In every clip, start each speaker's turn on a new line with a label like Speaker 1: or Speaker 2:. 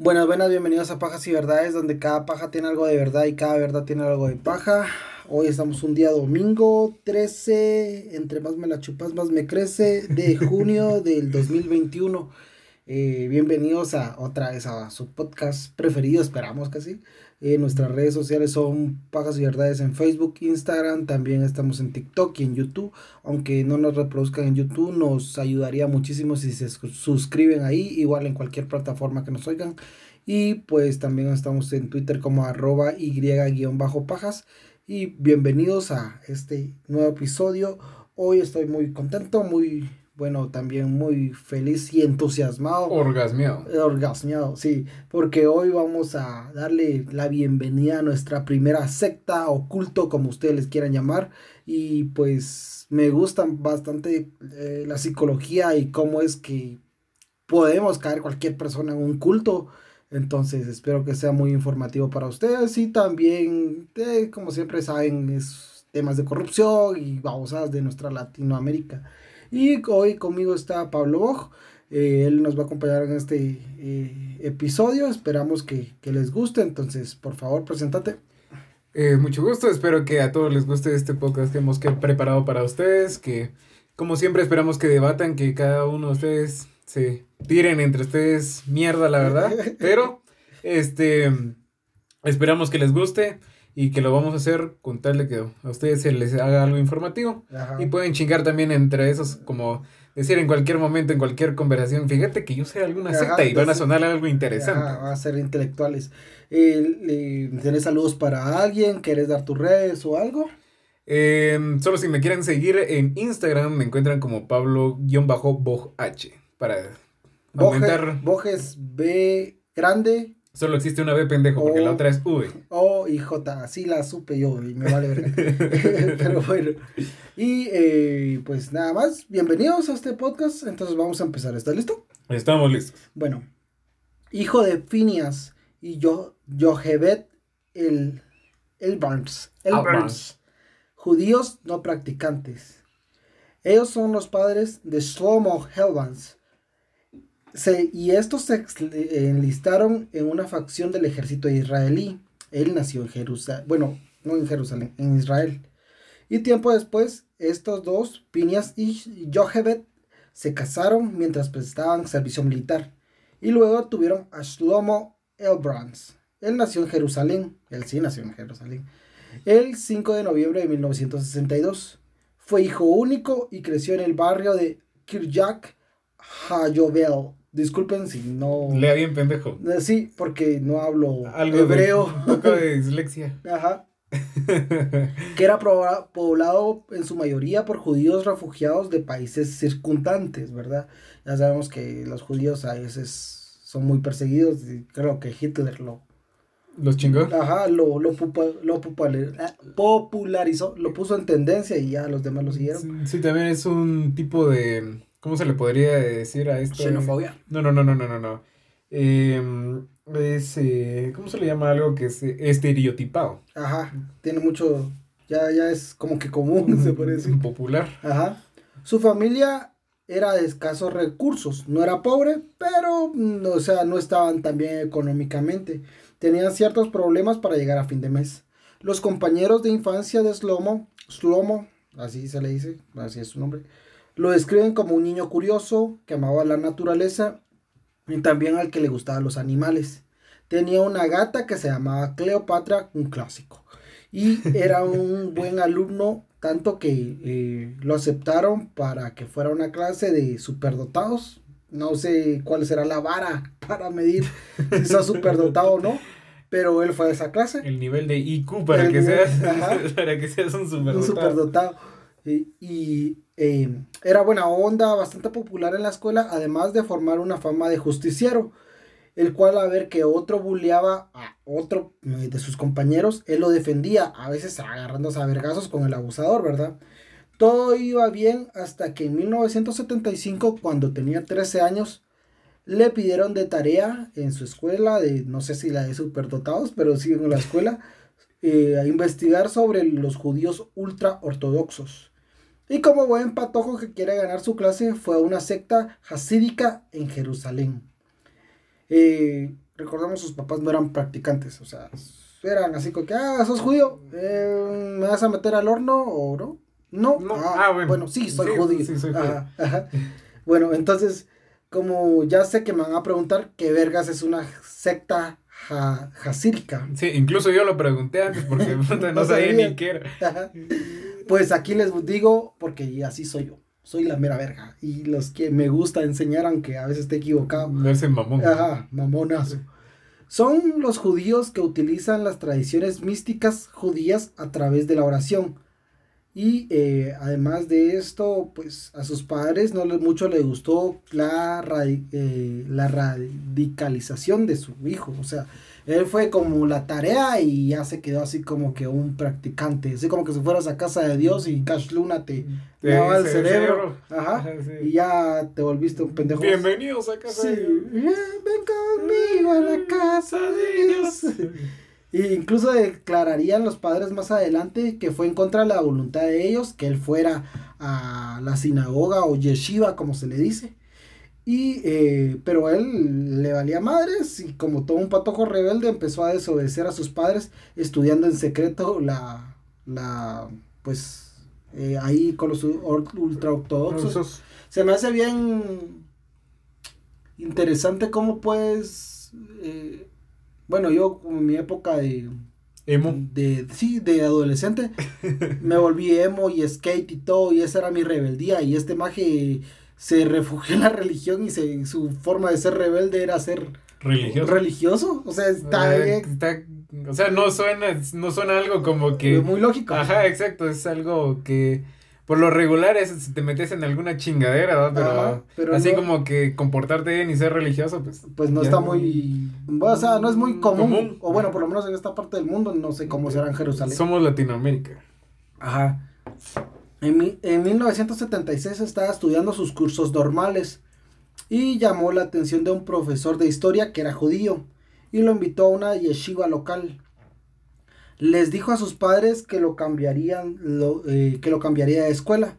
Speaker 1: Buenas, buenas, bienvenidos a Pajas y Verdades, donde cada paja tiene algo de verdad y cada verdad tiene algo de paja. Hoy estamos un día domingo 13, entre más me la chupas, más me crece, de junio del 2021. Eh, bienvenidos a otra vez a su podcast preferido, esperamos que sí. Eh, nuestras redes sociales son Pajas y Verdades en Facebook, Instagram, también estamos en TikTok y en YouTube. Aunque no nos reproduzcan en YouTube, nos ayudaría muchísimo si se suscriben ahí, igual en cualquier plataforma que nos oigan. Y pues también estamos en Twitter como arroba y-pajas. Y bienvenidos a este nuevo episodio. Hoy estoy muy contento, muy bueno, también muy feliz y entusiasmado.
Speaker 2: Orgasmeado.
Speaker 1: Orgasmeado, sí, porque hoy vamos a darle la bienvenida a nuestra primera secta o culto, como ustedes les quieran llamar. Y pues me gusta bastante eh, la psicología y cómo es que podemos caer cualquier persona en un culto. Entonces espero que sea muy informativo para ustedes y también, eh, como siempre saben, es temas de corrupción y babosadas de nuestra Latinoamérica. Y hoy conmigo está Pablo Boj. Eh, él nos va a acompañar en este eh, episodio. Esperamos que, les guste. Entonces, por favor, preséntate.
Speaker 2: Eh, mucho gusto. Espero que a todos les guste este podcast que hemos preparado para ustedes. Que, como siempre, esperamos que debatan, que cada uno de ustedes se tiren entre ustedes mierda, la verdad. Pero, este, esperamos que les guste y que lo vamos a hacer con tal de que a ustedes se les haga algo informativo. Y pueden chingar también entre esos, como decir en cualquier momento, en cualquier conversación, fíjate que yo sé alguna secta y van a sonar algo interesante.
Speaker 1: van a ser intelectuales. Eh, ¿Tienes saludos para alguien? ¿Quieres dar tus redes o algo?
Speaker 2: Em, solo si me quieren seguir en Instagram, me encuentran como Pablo-BogH. Para
Speaker 1: aumentar. Bojes B grande
Speaker 2: Solo existe una B pendejo, porque la otra es V.
Speaker 1: O y J, así la supe yo y me vale ver. Pero bueno. Y eh, pues nada más, bienvenidos a este podcast. Entonces vamos a empezar. ¿Estás listo?
Speaker 2: Estamos listos.
Speaker 1: Bueno, hijo de Phineas y yo, el, el Barnes. El Barnes. Judíos no practicantes. Ellos son los padres de Shlomo Helvans y estos se enlistaron en una facción del ejército israelí. Él nació en Jerusalén, bueno, no en Jerusalén, en Israel. Y tiempo después, estos dos, Pinias y Jochebed, se casaron mientras prestaban servicio militar. Y luego tuvieron a Shlomo Elbrands. Él nació en Jerusalén, él sí nació en Jerusalén, el 5 de noviembre de 1962. Fue hijo único y creció en el barrio de Kirjak Hayobel, Disculpen si no.
Speaker 2: Lea bien, pendejo.
Speaker 1: Eh, sí, porque no hablo hebreo.
Speaker 2: un poco de dislexia.
Speaker 1: Ajá. que era poblado en su mayoría por judíos refugiados de países circundantes, ¿verdad? Ya sabemos que los judíos a veces son muy perseguidos y creo que Hitler lo...
Speaker 2: ¿Los chingó?
Speaker 1: Ajá, lo, lo, lo popularizó, lo puso en tendencia y ya los demás lo siguieron.
Speaker 2: sí también es un tipo de ¿Cómo se le podría decir a esto?
Speaker 1: Xenofobia.
Speaker 2: No, no, no, no, no, no, no. Em, es, eh, ¿cómo se le llama algo que es estereotipado?
Speaker 1: Ajá, tiene mucho, ya, ya es como que común, se puede decir.
Speaker 2: Popular.
Speaker 1: Ajá. Su familia era de escasos recursos, no era pobre, pero, mm, o sea, no estaban tan bien económicamente. Tenían ciertos problemas para llegar a fin de mes. Los compañeros de infancia de Slomo, Slomo, así se le dice, así es su nombre, lo describen como un niño curioso que amaba la naturaleza y también al que le gustaban los animales. Tenía una gata que se llamaba Cleopatra, un clásico. Y era un buen alumno, tanto que eh, lo aceptaron para que fuera una clase de superdotados. No sé cuál será la vara para medir si sos superdotado o no, pero él fue a esa clase.
Speaker 2: El nivel de IQ para, que, seas, para que seas un superdotado. Un superdotado.
Speaker 1: y eh, era buena onda, bastante popular en la escuela, además de formar una fama de justiciero, el cual a ver que otro bulleaba a otro eh, de sus compañeros, él lo defendía, a veces agarrándose a vergazos con el abusador, ¿verdad? Todo iba bien hasta que en 1975, cuando tenía 13 años, le pidieron de tarea en su escuela, de no sé si la de superdotados, pero sí en la escuela, eh, a investigar sobre los judíos ultra ortodoxos. Y como buen patojo que quiere ganar su clase, fue a una secta hasídica en Jerusalén. Eh, recordemos, sus papás no eran practicantes, o sea, eran así como que, ah, sos judío, eh, ¿me vas a meter al horno o no? No, ah, ah bueno. sí, soy judío. Bueno, entonces, como ya sé que me van a preguntar qué vergas es una secta jasírica.
Speaker 2: Sí, incluso yo lo pregunté antes porque no, sabía ni qué era.
Speaker 1: Pues aquí les digo porque así soy yo. Soy la mera verga. Y los que me gusta enseñar, aunque a veces esté equivocado.
Speaker 2: Verse mamón.
Speaker 1: Ajá, mamonazo. Son los judíos que utilizan las tradiciones místicas judías a través de la oración y eh, además de esto, pues a sus padres no les, mucho le gustó la, eh, la radicalización de su hijo. O sea, él fue como la tarea y ya se quedó así como que un practicante. Así como que si fueras a casa de Dios y Cash Luna te lava el cerebro. Ajá. Y ya te volviste un pendejo.
Speaker 2: Bienvenidos a casa de Dios.
Speaker 1: Ven conmigo a la casa de Dios. Incluso declararían los padres más adelante que fue en contra de la voluntad de ellos, que él fuera a la sinagoga o yeshiva, como se le dice. Y, eh, pero él le valía madres y como todo un patojo rebelde empezó a desobedecer a sus padres estudiando en secreto la, la pues, eh, ahí con los ultraortodoxos. Se me hace bien interesante cómo pues... Eh, bueno, yo en mi época de...
Speaker 2: Emo.
Speaker 1: De, sí, de adolescente, me volví emo y skate y todo, y esa era mi rebeldía, y este maje se refugió en la religión y se, su forma de ser rebelde era ser
Speaker 2: religioso.
Speaker 1: Religioso, o sea, está,
Speaker 2: está o sea, no suena, no suena algo como que...
Speaker 1: Muy lógico.
Speaker 2: Ajá, exacto, es algo que por lo regular es si te metes en alguna chingadera, ¿no? Pero, así como que comportarte bien y ser religioso, pues.
Speaker 1: Pues no está muy. O sea, no es muy común, O bueno, por lo menos en esta parte del mundo, no sé cómo será en Jerusalén.
Speaker 2: Somos Latinoamérica.
Speaker 1: Ajá. En, en 1976 estaba estudiando sus cursos normales y llamó la atención de un profesor de historia que era judío y lo invitó a una yeshiva local les dijo a sus padres que lo cambiarían, eh, que lo cambiaría de escuela.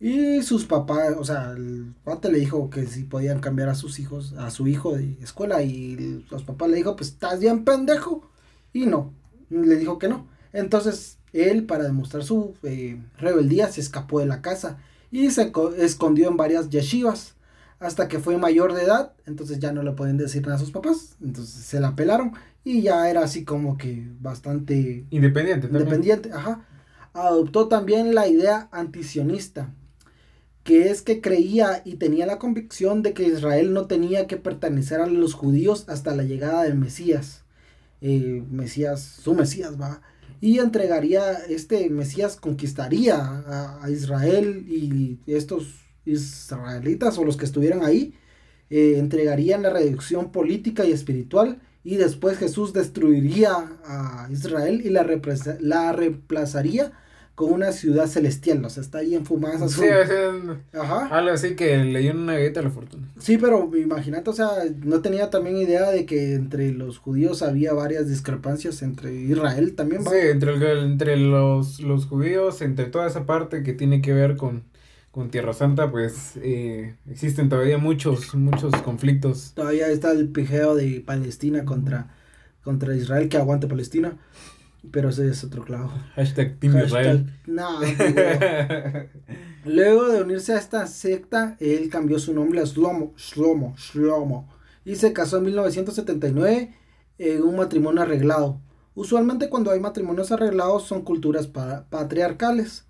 Speaker 1: Y sus papás, o sea, el padre le dijo que si podían cambiar a sus hijos, a su hijo de escuela. Y los papás le dijo, pues estás bien pendejo. Y no, le dijo que no. Entonces él, para demostrar su eh, rebeldía, se escapó de la casa y se escondió en varias yeshivas. Hasta que fue mayor de edad, entonces ya no le pueden decir nada a sus papás. Entonces se la pelaron y ya era así como que bastante
Speaker 2: independiente.
Speaker 1: Independiente, ajá. Adoptó también la idea antisionista, que es que creía y tenía la convicción de que Israel no tenía que pertenecer a los judíos hasta la llegada del Mesías. Eh, Mesías, su Mesías va. Y entregaría, este Mesías conquistaría a, Israel y estos israelitas o los que estuvieran ahí, eh, entregarían la reducción política y espiritual y después Jesús destruiría a Israel y la, la reemplazaría con una ciudad celestial, o sea, está ahí enfumada
Speaker 2: Sí, Ajá. algo así que le una galleta a la fortuna.
Speaker 1: Sí, pero imagínate, o sea, no tenía también idea de que entre los judíos había varias discrepancias entre Israel también.
Speaker 2: Sí, entre, entre los, los judíos, entre toda esa parte que tiene que ver con con Tierra Santa, pues eh, existen todavía muchos, muchos conflictos.
Speaker 1: Todavía está el pijeo de Palestina contra, contra Israel, que aguante Palestina. Pero ese es otro clavo.
Speaker 2: Hashtag Team Israel.
Speaker 1: No, Luego de unirse a esta secta, él cambió su nombre a Shlomo, Shlomo, Shlomo. Y se casó en 1979 en un matrimonio arreglado. Usualmente cuando hay matrimonios arreglados son culturas patriarcales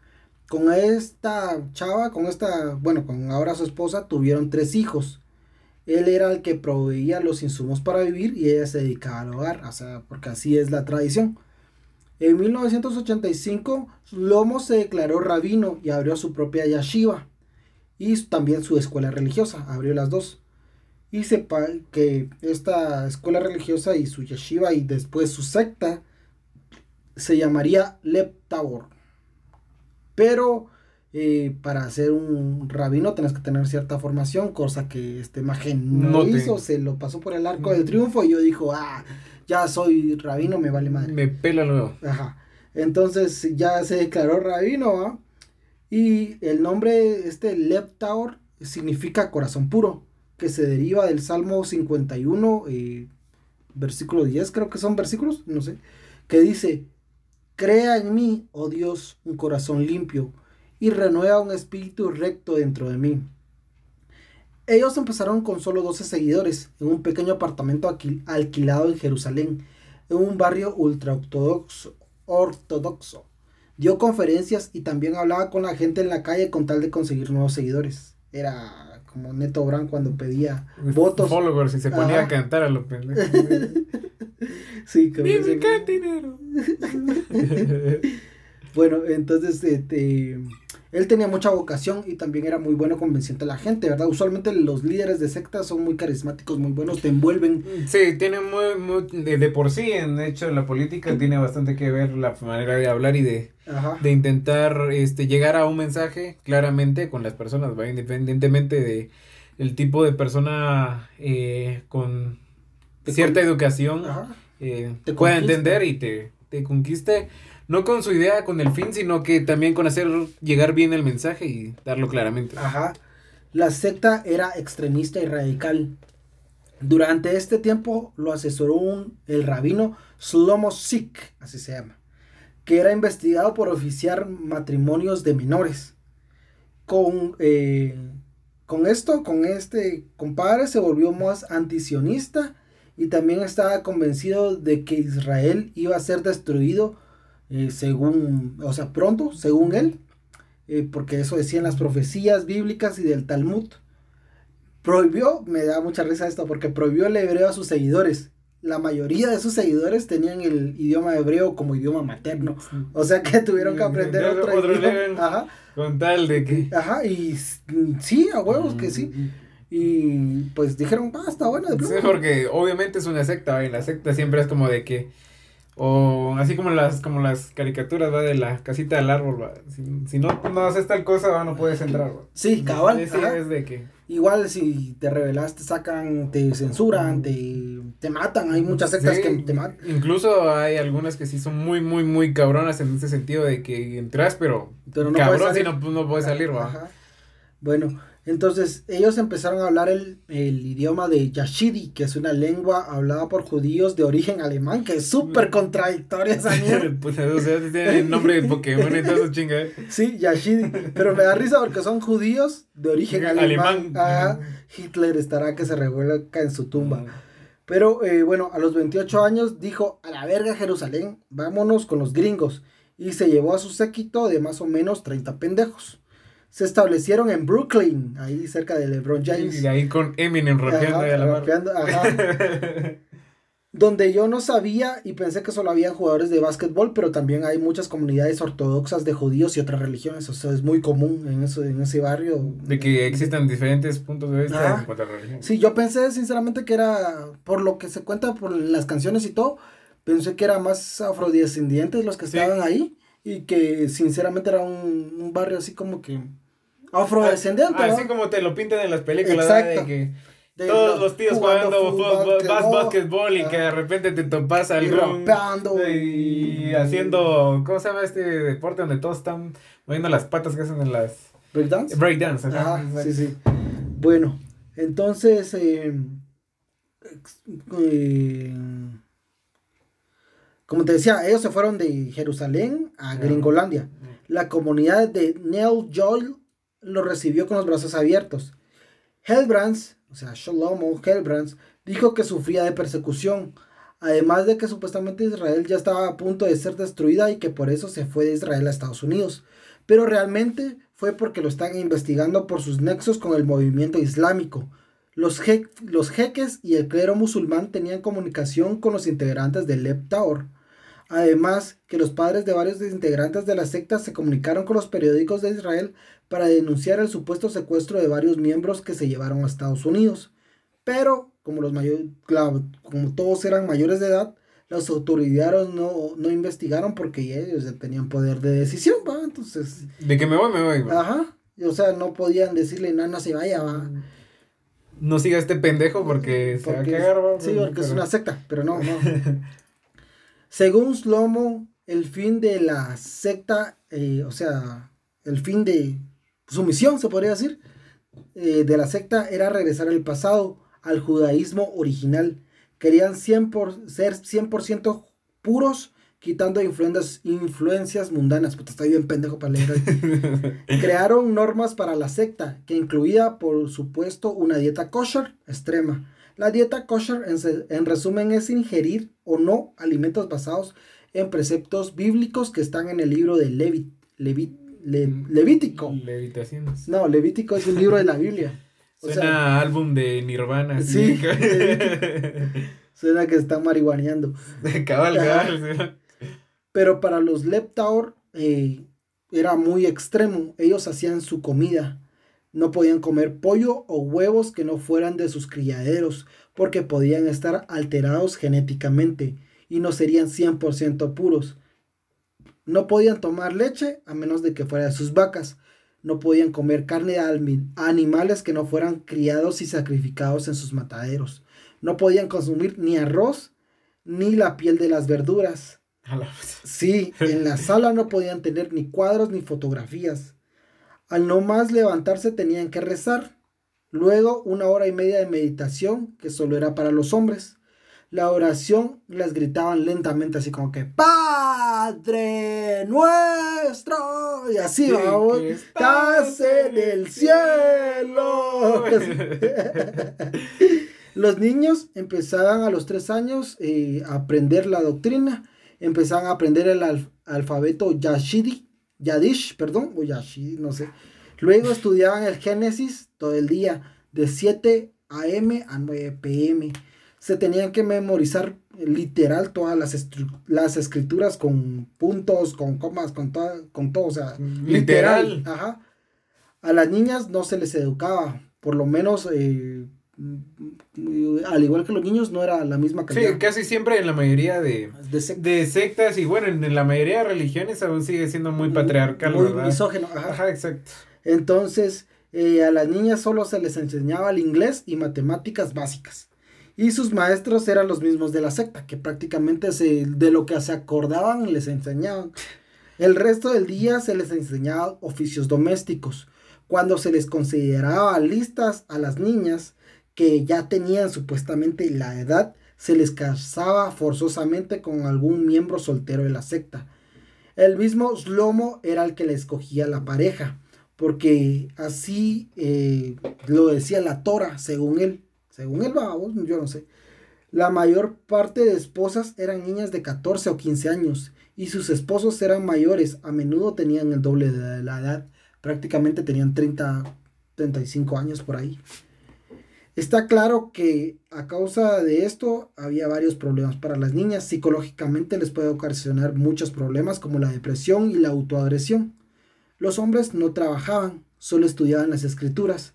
Speaker 1: con esta chava, con esta, bueno, con ahora su esposa, tuvieron tres hijos. Él era el que proveía los insumos para vivir y ella se dedicaba al hogar, o sea, porque así es la tradición. En 1985, Lomo se declaró rabino y abrió su propia yeshiva y también su escuela religiosa, abrió las dos. Y sepa que esta escuela religiosa y su yeshiva y después su secta se llamaría Lep Tabor. Pero eh, para ser un rabino tenés que tener cierta formación, cosa que este imagen no, hizo, se lo pasó por el arco del mm. triunfo y yo dijo, ah, ya soy rabino, me vale madre.
Speaker 2: Me pela luego.
Speaker 1: Ajá. Entonces ya se declaró rabino, Y el nombre, este Leptaor, significa corazón puro, que se deriva del Salmo 51, eh, versículo 10, creo que son versículos, no sé, que dice, crea en mí, oh Dios, un corazón limpio y renueva un espíritu recto dentro de mí. Ellos empezaron con solo 12 seguidores en un pequeño apartamento alquilado en Jerusalén, en un barrio ultra ortodoxo. Dio conferencias y también hablaba con la gente en la calle con tal de conseguir nuevos seguidores. Era como Neto Brand cuando pedía votos.
Speaker 2: Followers y se ponía a cantar a los pendejos.
Speaker 1: sí, como dinero. bueno, entonces este él tenía mucha vocación y también era muy bueno convenciendo a la gente, ¿verdad? Usualmente los líderes de sectas son muy carismáticos, muy buenos, te envuelven.
Speaker 2: Sí, tiene muy, de, por sí, en hecho, la política tiene bastante que ver la manera de hablar y de, de intentar este, llegar a un mensaje claramente con las personas, ¿va? Independientemente de el tipo de persona eh, con cierta educación eh, te pueda entender y te, te conquiste no con su idea, con el fin, sino que también con hacer llegar bien el mensaje y darlo claramente.
Speaker 1: Ajá. La secta era extremista y radical. Durante este tiempo lo asesoró un, el rabino Slomo Sik, así se llama, que era investigado por oficiar matrimonios de menores. Con, eh, con esto, con este compadre, se volvió más antisionista y también estaba convencido de que Israel iba a ser destruido eh, según, o sea, pronto, según él, eh, porque eso decían las profecías bíblicas y del Talmud. Prohibió, me da mucha risa esto, porque prohibió el hebreo a sus seguidores. La mayoría de sus seguidores tenían el idioma hebreo como idioma materno. O sea que tuvieron que aprender otro, idioma. Ajá.
Speaker 2: Con tal de que.
Speaker 1: Ajá, y sí, a huevos que sí. Y pues dijeron, ah, está bueno.
Speaker 2: De sí, porque obviamente es una secta, y la secta siempre es como de que o así como las, como las caricaturas, ¿va? De la casita del árbol, ¿va? Si, no, no haces tal cosa, ¿va? No puedes entrar, ¿va?
Speaker 1: Sí, cabal.
Speaker 2: Sí, es de que...
Speaker 1: Igual si te revelas, te sacan, te censuran, te, te matan. Hay muchas sectas que te matan.
Speaker 2: Incluso hay algunas que sí son muy, muy, muy cabronas en ese sentido de que entras, pero, pero no cabrón si no, no puedes salir, ¿va? Ajá.
Speaker 1: Bueno, entonces ellos empezaron a hablar el, idioma de Yashidi, que es una lengua hablada por judíos de origen alemán, que es súper contradictoria esa mierda.
Speaker 2: pues, o sea, tiene el nombre de Pokémon y todo eso chinga.
Speaker 1: Sí, Yashidi, pero me da risa porque son judíos de origen alemán. Ah, Hitler estará que se revuelca en su tumba. Pero eh, bueno, a los 28 años dijo, a la verga Jerusalén, vámonos con los gringos. Y se llevó a su séquito de más o menos 30 pendejos se establecieron en Brooklyn, ahí cerca de LeBron James.
Speaker 2: Y ahí con Eminem rapeando ahí a la rapeando,
Speaker 1: Donde yo no sabía y pensé que solo había jugadores de básquetbol, pero también hay muchas comunidades ortodoxas de judíos y otras religiones. O sea, es muy común en, eso, en ese barrio.
Speaker 2: De que existan diferentes puntos de vista en cuanto a religión.
Speaker 1: Sí, yo pensé sinceramente que era, por lo que se cuenta por las canciones y todo, pensé que eran más afrodescendientes los que estaban ahí y que sinceramente era un, un barrio así como que afrodescendiente.
Speaker 2: Ah, así como te lo pintan en las películas, de que todos los tíos jugando, fútbol, y que de repente te topas algún y, y haciendo ¿cómo se llama este deporte donde todos están moviendo las patas que hacen en las
Speaker 1: breakdance.
Speaker 2: breakdance
Speaker 1: ah, sí sí. Bueno entonces eh, eh, como te decía ellos se fueron de Jerusalén a Gringolandia la comunidad de Neil Joel lo recibió con los brazos abiertos. Helbrands, o sea, Shlomo Helbrands, dijo que sufría de persecución, además de que supuestamente Israel ya estaba a punto de ser destruida y que por eso se fue de Israel a Estados Unidos. Pero realmente fue porque lo están investigando por sus nexos con el movimiento islámico. Los, los jeques y el clero musulmán tenían comunicación con los integrantes del Leb Tower. Además, que los padres de varios integrantes de la secta se comunicaron con los periódicos de Israel para denunciar el supuesto secuestro de varios miembros que se llevaron a Estados Unidos. Pero, como, los mayores, como todos eran mayores de edad, las autoridades no, no investigaron porque ellos tenían poder de decisión, ¿va? Entonces...
Speaker 2: De que me voy, me voy.
Speaker 1: Ajá. O sea, no podían decirle, no, no se vaya, va.
Speaker 2: No siga este pendejo porque, se va a cagar,
Speaker 1: Sí, porque es una secta, pero no, no. Según Slomo, el fin de la secta, eh, o sea, el fin de su misión, se podría decir, eh, de la secta era regresar al pasado, al judaísmo original, Querían 100 por, ser 100% puros, quitando influencias, influencias mundanas. Puta, estoy bien pendejo para leer. Crearon normas para la secta, que incluía, por supuesto, una dieta kosher extrema. La dieta kosher, en, en resumen, es ingerir o no alimentos basados en preceptos bíblicos que están en el libro de Levit, Levit, mm, Levítico.
Speaker 2: Levitaciones.
Speaker 1: No, Levítico es un libro de la Biblia.
Speaker 2: Suena álbum de Nirvana. Sí.
Speaker 1: Suena que están marihuaneando. Cabal, Pero para los Leptaur eh, era muy extremo. Ellos hacían su comida. No podían comer pollo o huevos que no fueran de sus criaderos, porque podían estar alterados genéticamente y no serían 100% puros. No podían tomar leche a menos de que fuera de sus vacas. No podían comer carne de animales que no fueran criados y sacrificados en sus mataderos. No podían consumir ni arroz ni la piel de las verduras. Sí, en la sala no podían tener ni cuadros ni fotografías. Al no más levantarse tenían que rezar. Luego una hora y media de meditación, que solo era para los hombres. La oración las gritaban lentamente, así como que Padre nuestro. Y así vamos. Estás en el cielo. Los niños empezaban a los tres años eh, a aprender la doctrina, empezaban a aprender el alfabeto Yashidi, Yadish, perdón, o Yashidi, no sé. Luego estudiaban el Génesis todo el día, de 7 a.m. a 9 p.m. Se tenían que memorizar literal todas las, las escrituras con puntos, con comas, con, con todo, o sea, literal. Ajá. A las niñas no se les educaba, por lo menos eh, al igual que los niños, no era la misma
Speaker 2: calidad. Sí, casi siempre en la mayoría de, de, sectas. y bueno, en, la mayoría de religiones aún sigue siendo muy patriarcal, muy misógeno.
Speaker 1: Ajá. exacto. Entonces, eh, a las niñas solo se les enseñaba el inglés y matemáticas básicas. Y sus maestros eran los mismos de la secta, que prácticamente se, de lo que se acordaban les enseñaban. El resto del día se les enseñaba oficios domésticos. Cuando se les consideraba listas a las niñas, que ya tenían supuestamente la edad, se les casaba forzosamente con algún miembro soltero de la secta. El mismo Slomo era el que le escogía la pareja, porque así eh, lo decía la Tora, según él. Según él, yo no sé. La mayor parte de esposas eran niñas de 14 o 15 años y sus esposos eran mayores, a menudo tenían el doble de la edad, prácticamente tenían 30, 35 años por ahí. Está claro que a causa de esto había varios problemas para las niñas. Psicológicamente les puede ocasionar muchos problemas como la depresión y la autoagresión. Los hombres no trabajaban, solo estudiaban las escrituras.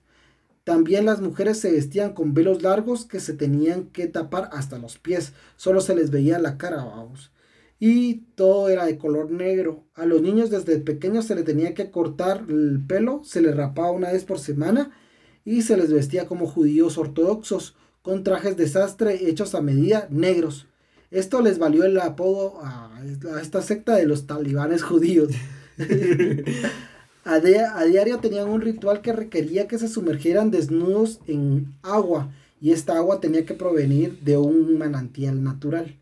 Speaker 1: También las mujeres se vestían con velos largos que se tenían que tapar hasta los pies, solo se les veía la cara, vamos. Y todo era de color negro. A los niños desde pequeños se les tenía que cortar el pelo, se les rapaba una vez por semana y se les vestía como judíos ortodoxos, con trajes de sastre hechos a medida negros. Esto les valió el apodo a, esta secta de los talibanes judíos. a, a diario tenían un ritual que requería que se sumergieran desnudos en agua y esta agua tenía que provenir de un manantial natural.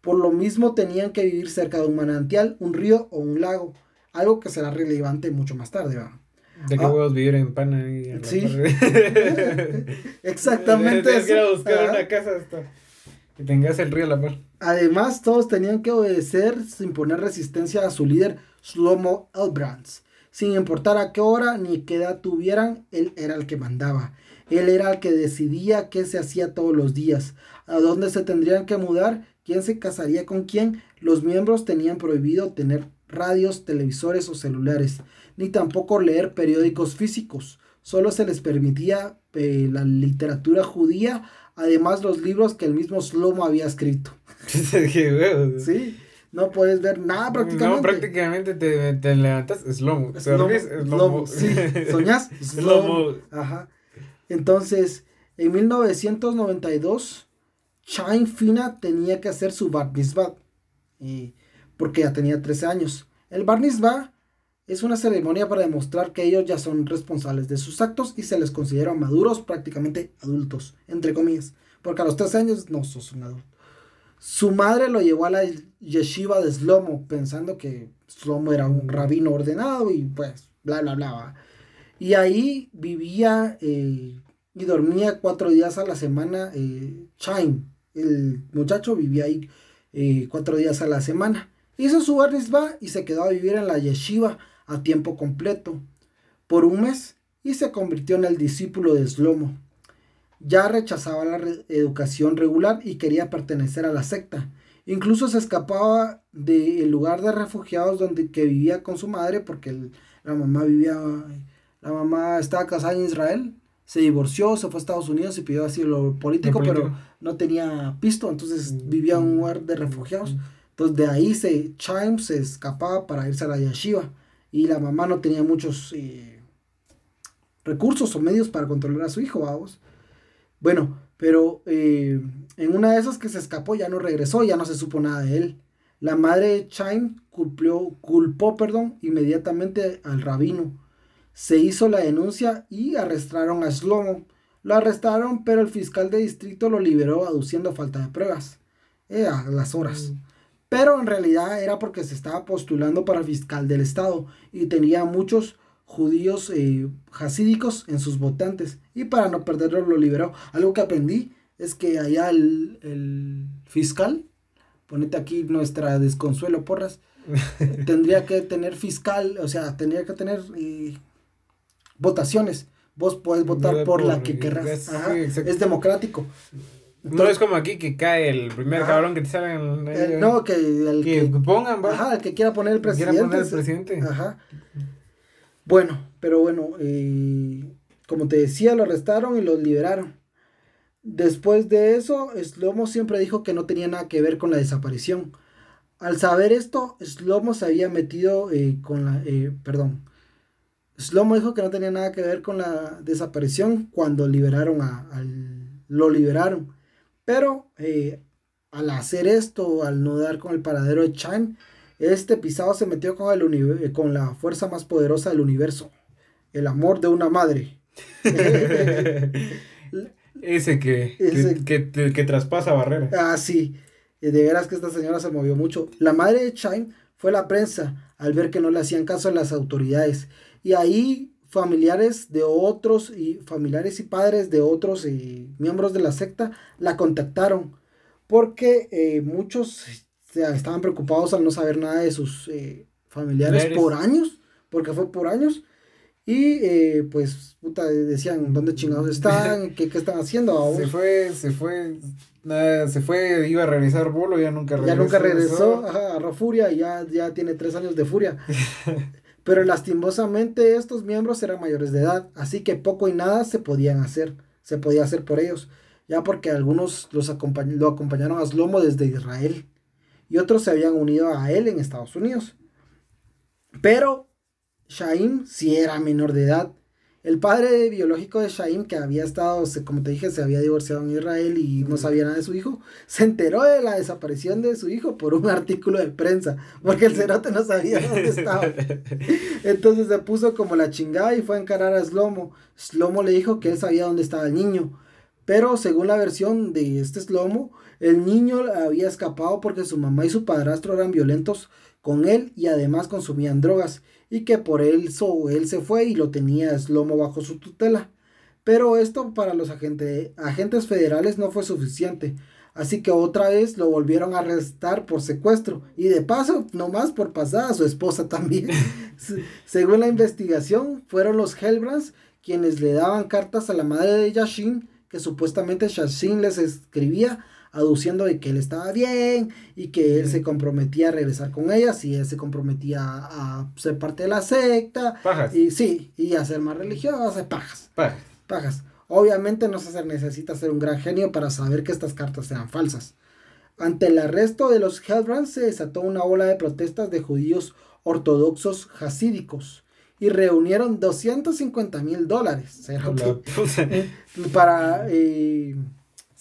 Speaker 1: Por lo mismo tenían que vivir cerca de un manantial, un río o un lago, algo que será relevante mucho más tarde. ¿va?
Speaker 2: ¿De qué huevos vivir en Pana? sí.
Speaker 1: Exactamente.
Speaker 2: Tienes que ir a buscar una casa hasta que tengas el río a la par.
Speaker 1: Además, todos tenían que obedecer sin poner resistencia a su líder, Slomo Elbrands. Sin importar a qué hora ni qué edad tuvieran, él era el que mandaba. Él era el que decidía qué se hacía todos los días, a dónde se tendrían que mudar, quién se casaría con quién. Los miembros tenían prohibido tener radios, televisores o celulares ni tampoco leer periódicos físicos. Solo se les permitía eh, la literatura judía, además los libros que el mismo Slomo había escrito. sí, no puedes ver nada prácticamente.
Speaker 2: No, prácticamente te, te levantas Slomo. Slomo,
Speaker 1: Slomo. Sí, soñás Slomo. Ajá. Entonces, en 1992, Chain Fina tenía que hacer su Bar Mitzvah, eh, porque ya tenía 13 años. El Bar Mitzvah es una ceremonia para demostrar que ellos ya son responsables de sus actos y se les considera maduros, prácticamente adultos, entre comillas. porque a los 13 años no sos un adulto. Su madre lo llevó a la yeshiva de Slomo, pensando que Slomo era un rabino ordenado y pues, bla, bla, bla. Y ahí vivía eh, y dormía cuatro días a la semana eh, Chaim. El muchacho vivía ahí eh, cuatro días a la semana. Hizo su va y se quedó a vivir en la yeshiva a tiempo completo por un mes y se convirtió en el discípulo de Slomo. Ya rechazaba la educación regular y quería pertenecer a la secta. Incluso se escapaba del lugar de refugiados donde que vivía con su madre porque la mamá vivía, la mamá estaba casada en Israel, se divorció, se fue a Estados Unidos y pidió asilo político, pero no tenía pisto, entonces mm, vivía en un mm, lugar de refugiados. Mm. Entonces de ahí se, Chime se escapaba para irse a la yeshiva y la mamá no tenía muchos eh, recursos o medios para controlar a su hijo, vamos. Bueno, pero eh, en una de esas que se escapó ya no regresó, ya no se supo nada de él. La madre de Chaim culpó, perdón, inmediatamente al rabino. Se hizo la denuncia y arrestaron a Slomo. Lo arrestaron, pero el fiscal de distrito lo liberó aduciendo falta de pruebas. Eh, a las horas. Mm. Pero en realidad era porque se estaba postulando para fiscal del estado y tenía muchos judíos eh, hasídicos en sus votantes y para no perderlo lo liberó. Algo que aprendí es que allá el, fiscal, ponete aquí nuestra desconsuelo porras, tendría que tener fiscal, o sea, tendría que tener eh, votaciones. Vos puedes votar por, la que querrás. es democrático.
Speaker 2: No es como aquí que cae el primer cabrón que te sale en
Speaker 1: el, No, que el que, pongan, Ajá, el que quiera poner el presidente. Quiera poner el presidente. Ajá. Bueno, pero bueno, eh, como te decía, lo arrestaron y lo liberaron. Después de eso, Slomo siempre dijo que no tenía nada que ver con la desaparición. Al saber esto, Slomo se había metido eh, con la... Eh, perdón. Slomo dijo que no tenía nada que ver con la desaparición cuando liberaron a... lo liberaron. Pero al hacer esto, al no dar con el paradero de Chan, este pisado se metió con, el eh, con la fuerza más poderosa del universo, el amor de una madre.
Speaker 2: Ese que, que, traspasa barreras.
Speaker 1: Ah, sí. De veras que esta señora se movió mucho. La madre de Chaim fue la prensa al ver que no le hacían caso a las autoridades. Y ahí familiares de otros y familiares y padres de otros y miembros de la secta la contactaron porque eh, muchos estaban preocupados al no saber nada de sus eh, familiares por años, porque fue por años. Y eh, pues, puta, decían, ¿dónde chingados están? ¿Qué, qué están haciendo?
Speaker 2: Se fue, se fue, nada, se fue, iba a regresar Bolo, ya nunca
Speaker 1: regresó. Ya nunca regresó, ajá, agarró Furia y ya, ya tiene tres años de Furia. Pero lastimosamente estos miembros eran mayores de edad, así que poco y nada se podían hacer, se podía hacer por ellos, ya porque algunos los lo acompañaron a Slomo desde Israel y otros se habían unido a él en Estados Unidos. Pero Shaim sí era menor de edad. El padre biológico de Shaim, que había estado, como te dije, se había divorciado en Israel y no sabía nada de su hijo, se enteró de la desaparición de su hijo por un artículo de prensa, porque el cerote no sabía dónde estaba. Entonces se puso como la chingada y fue a encarar a Slomo. Slomo le dijo que él sabía dónde estaba el niño, pero según la versión de este Slomo, el niño había escapado porque su mamá y su padrastro eran violentos con él y además consumían drogas y que por eso él se fue y lo tenía Slomo bajo su tutela. Pero esto para los agentes, agentes federales no fue suficiente, así que otra vez lo volvieron a arrestar por secuestro y de paso, nomás por pasada, a su esposa también. Según la investigación, fueron los Hellbrands quienes le daban cartas a la madre de Yashin, que supuestamente Yashin les escribía aduciendo de que él estaba bien y que él se comprometía a regresar con ella, si él se comprometía a ser parte de la secta. Pajas. Y sí, y a ser más religioso, pajas. Pajas. Pajas. Obviamente no se necesita ser un gran genio para saber que estas cartas eran falsas. Ante el arresto de los Hellbrands se desató una ola de protestas de judíos ortodoxos hasídicos y reunieron 250 mil dólares para eh,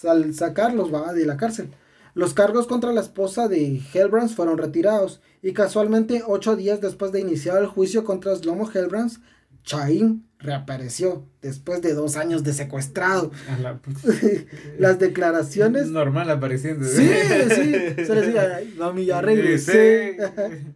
Speaker 1: al sacarlos va de la cárcel. Los cargos contra la esposa de Hellbrands fueron retirados y casualmente ocho días después de iniciar el juicio contra Slomo Hellbrands, Chaim reapareció después de dos años de secuestrado. Las declaraciones.
Speaker 2: Normal apareciendo.
Speaker 1: Sí, sí. Se le decía, mami, ya regresé.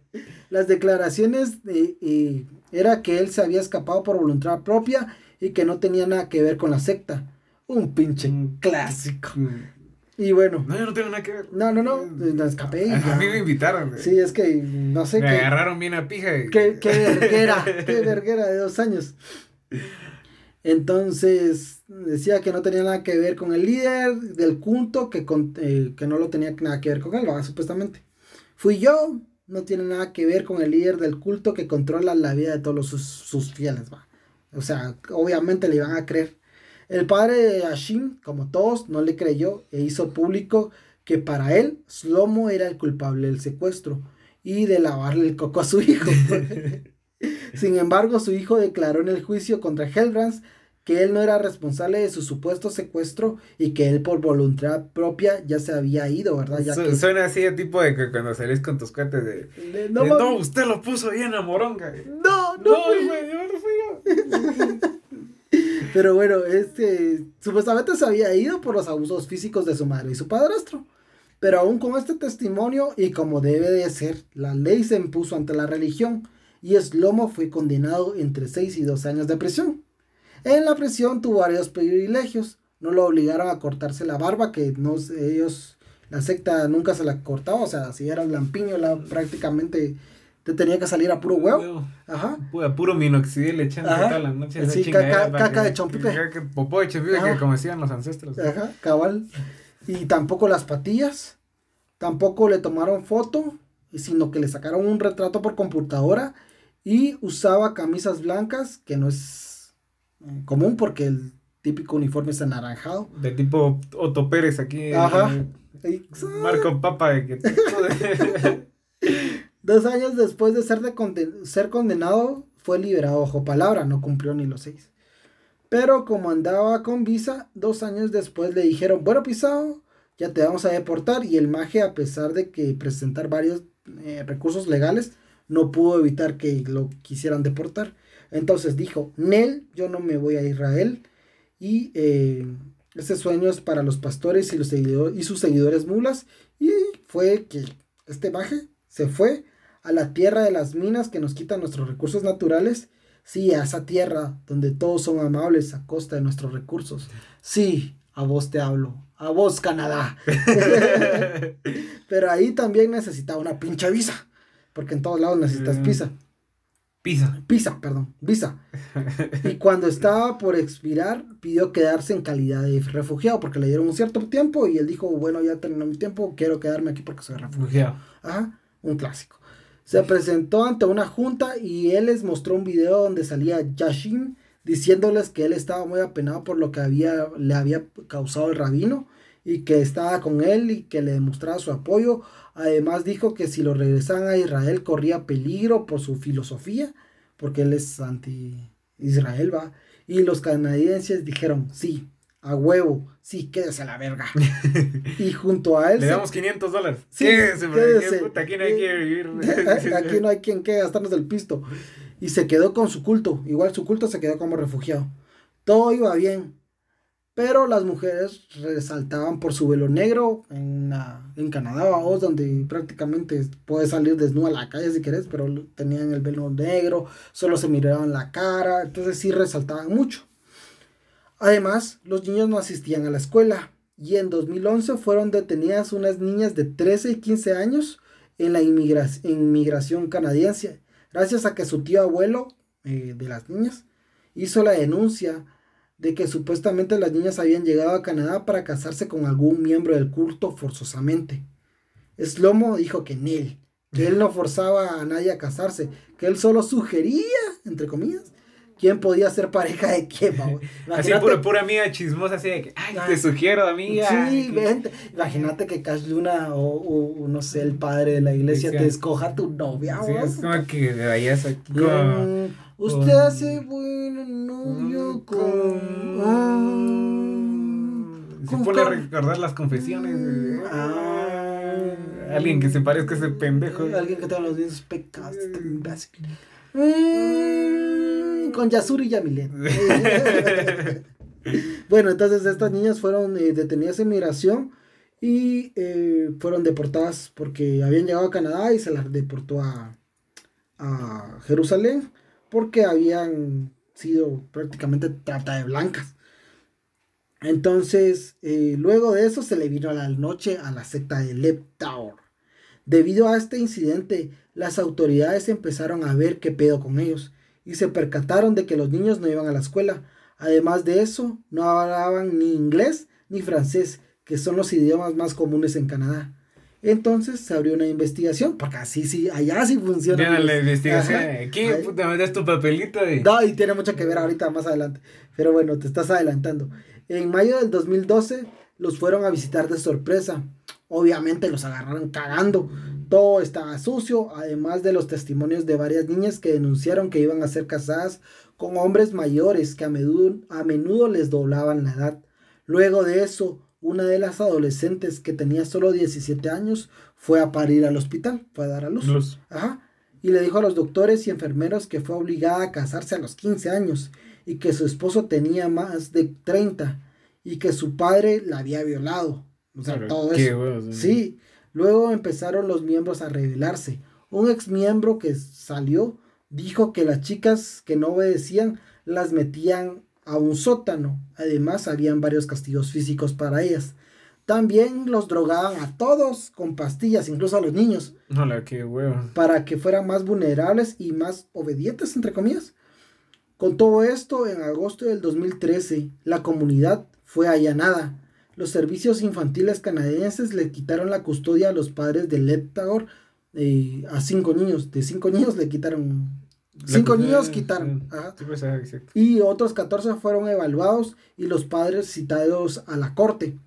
Speaker 1: Las declaraciones eh, era que él se había escapado por voluntad propia y que no tenía nada que ver con la secta. Un pinche clásico. Mm. Y bueno.
Speaker 2: No, yo no tengo nada que ver.
Speaker 1: No, no, no. Escapé.
Speaker 2: A, mí me invitaron.
Speaker 1: Sí, es que no sé.
Speaker 2: Me agarraron bien a pija.
Speaker 1: Qué, qué verguera. qué verguera de dos años. Entonces decía que no tenía nada que ver con el líder del culto, que, eh, que no lo tenía nada que ver con él, supuestamente. Fui yo, no tiene nada que ver con el líder del culto que controla la vida de todos sus, fieles. ¿va? O sea, obviamente le iban a creer. El padre de Hashim, como todos, no le creyó e hizo público que para él Slomo era el culpable del secuestro y de lavarle el coco a su hijo. Sin embargo, su hijo declaró en el juicio contra Helbrands que él no era responsable de su supuesto secuestro y que él por voluntad propia ya se había ido, ¿verdad? Ya
Speaker 2: Suena así de tipo de que cuando salís con tus cuates de... no, usted lo puso ahí en la moronga.
Speaker 1: No, no, no fui yo, no fui yo. Pero bueno, este, supuestamente se había ido por los abusos físicos de su madre y su padrastro. Pero aún con este testimonio y como debe de ser, la ley se impuso ante la religión y Slomo fue condenado entre 6 y 2 años de prisión. En la prisión tuvo varios privilegios. No lo obligaron a cortarse la barba, que no ellos, la secta nunca se la cortaba. O sea, si era lampiño, la, prácticamente te tenía que salir a puro huevo.
Speaker 2: Ajá. A puro minoxidil echando toda la noche.
Speaker 1: Sí, caca, caca de chompipe.
Speaker 2: Popó de chompipe que como decían los ancestros.
Speaker 1: Ajá, cabal. Y tampoco las patillas. Tampoco le tomaron foto, sino que le sacaron un retrato por computadora y usaba camisas blancas, que no es eh, común porque el típico uniforme es anaranjado.
Speaker 2: De tipo Otto Pérez aquí. Ajá. Marco Papa.
Speaker 1: Dos años después de ser, de ser condenado, fue liberado bajo palabra, no cumplió ni los seis. Pero como andaba con visa, dos años después le dijeron, bueno, pisado, ya te vamos a deportar. Y el maje, a pesar de que presentar varios eh, recursos legales, no pudo evitar que lo quisieran deportar. Entonces dijo, Nel, yo no me voy a Israel. Y eh, ese sueño es para los pastores y, y sus seguidores mulas. Y fue que este baje se fue a la tierra de las minas que nos quitan nuestros recursos naturales. Sí, a esa tierra donde todos son amables a costa de nuestros recursos. Sí, a vos te hablo. A vos, Canadá. Pero ahí también necesitaba una pinche visa. Porque en todos lados necesitas mm. pizza.
Speaker 2: Pizza.
Speaker 1: Pizza, perdón, visa. Y cuando estaba por expirar, pidió quedarse en calidad de refugiado porque le dieron un cierto tiempo y él dijo, bueno, ya terminó mi tiempo, quiero quedarme aquí porque soy refugiado. Ajá, un clásico. Se presentó ante una junta y él les mostró un video donde salía Yashin diciéndoles que él estaba muy apenado por lo que había, le había causado el rabino y que estaba con él y que le demostraba su apoyo Además dijo que si lo regresaban a Israel corría peligro por su filosofía, porque él es anti-Israel, va. Y los canadienses dijeron, sí, a huevo, sí, quédese a la verga. y junto a él...
Speaker 2: Le damos 500 dólares. Sí, quédese, aquí no hay que vivir.
Speaker 1: aquí no hay quien que gastarnos el pisto. Y se quedó con su culto, igual su culto se quedó como refugiado. Todo iba bien, pero las mujeres resaltaban por su velo negro en, en Canadá, vos, donde prácticamente puedes salir desnuda a la calle si querés, pero tenían el velo negro, solo se miraban la cara, entonces sí resaltaban mucho. Además, los niños no asistían a la escuela y en 2011 fueron detenidas unas niñas de 13 y 15 años en la inmigración canadiense, gracias a que su tío abuelo eh, de las niñas hizo la denuncia de que supuestamente las niñas habían llegado a Canadá para casarse con algún miembro del culto forzosamente. Slomo dijo que él, que él no forzaba a nadie a casarse, que él solo sugería, entre comillas, quién podía ser pareja de quién,
Speaker 2: Así pura, pura amiga chismosa, así de que, ay, te sugiero, amiga.
Speaker 1: Sí, vente. Imagínate que Cash Luna o, no sé, el padre de la iglesia te escoja tu novia,
Speaker 2: sí, es como que vayas aquí
Speaker 1: Usted hace buen novio con.
Speaker 2: Ah, se pone a recordar las confesiones. Ah, alguien que se parezca a ese pendejo.
Speaker 1: Alguien que tenga los mismos pecados, este imbécil. Con Yasuri y Yamilet. bueno, entonces estas niñas fueron eh, detenidas en migración y eh, fueron deportadas porque habían llegado a Canadá y se las deportó a, a Jerusalén porque habían sido prácticamente trata de blancas. Entonces, eh, luego de eso se le vino a la noche a la secta de Lep Debido a este incidente, las autoridades empezaron a ver qué pedo con ellos y se percataron de que los niños no iban a la escuela. Además de eso, no hablaban ni inglés ni francés, que son los idiomas más comunes en Canadá. Entonces se abrió una investigación, porque así sí, allá sí funciona. la investigación.
Speaker 2: Aquí te metes tu papelito y...
Speaker 1: No, y tiene mucho que ver ahorita más adelante. Pero bueno, te estás adelantando. En mayo del 2012 los fueron a visitar de sorpresa. Obviamente los agarraron cagando. Todo estaba sucio, además de los testimonios de varias niñas que denunciaron que iban a ser casadas con hombres mayores que a menudo, a menudo les doblaban la edad. Luego de eso, una de las adolescentes que tenía solo 17 años fue a parir al hospital, fue a dar a luz. Ajá. Y le dijo a los doctores y enfermeros que fue obligada a casarse a los 15 años y que su esposo tenía más de 30 y que su padre la había violado. O sea, todo eso. sí. Luego empezaron los miembros a rebelarse. Un ex miembro que salió dijo que las chicas que no obedecían las metían a un sótano. Además, habían varios castigos físicos para ellas. También los drogaban a todos con pastillas, incluso a los niños.
Speaker 2: Hola, qué huevo.
Speaker 1: Para que fueran más vulnerables y más obedientes, entre comillas. Con todo esto, en agosto del 2013, la comunidad fue allanada. Los servicios infantiles canadienses le quitaron la custodia a los padres de Leptagor eh, a cinco niños. De cinco niños le quitaron Cinco niños quitaron. Ah, y otros 14 fueron evaluados y los padres citados a la corte.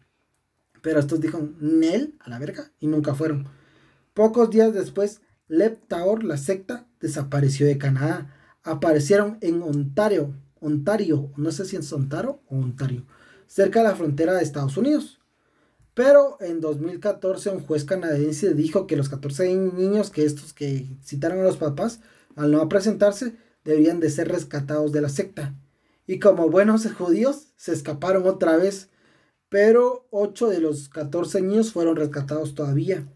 Speaker 1: Pero estos dijeron, Nel, a la verga, y nunca fueron. Pocos días después, Lep la secta, desapareció de Canadá. Aparecieron en Ontario, Ontario, no sé si en Ontario o Ontario, cerca de la frontera de Estados Unidos. Pero en 2014 un juez canadiense dijo que los 14 niños que estos que citaron a los papás al no presentarse, deberían de ser rescatados de la secta. Y como buenos judíos, se escaparon otra vez, pero 8 de los 14 niños fueron rescatados todavía.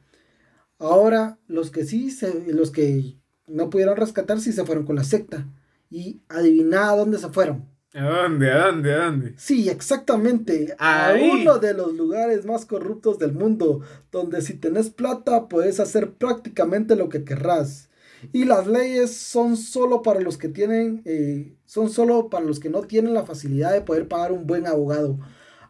Speaker 1: Ahora, los que sí, se, los que no pudieron rescatar, sí se fueron con la secta. Y adivina dónde se fueron.
Speaker 2: ¿A dónde? ¿A dónde? ¿A dónde?
Speaker 1: Sí, exactamente. A uno de los lugares más corruptos del mundo, donde si tenés plata puedes hacer prácticamente lo que querrás. Y las leyes son solo para los que tienen, eh, son solo para los que no tienen la facilidad de poder pagar un buen abogado.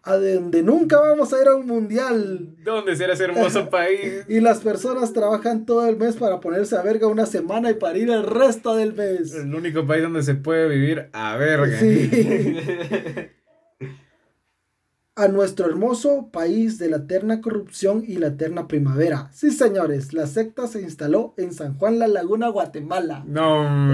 Speaker 1: A donde nunca vamos a ir a un mundial.
Speaker 2: ¿Dónde será ese hermoso país?
Speaker 1: y las personas trabajan todo el mes para ponerse a verga una semana y para ir el resto del mes.
Speaker 2: El único país donde se puede vivir a verga. Sí.
Speaker 1: a nuestro hermoso país de la eterna corrupción y la eterna primavera. Sí, señores, la secta se instaló en San Juan La Laguna, Guatemala. No.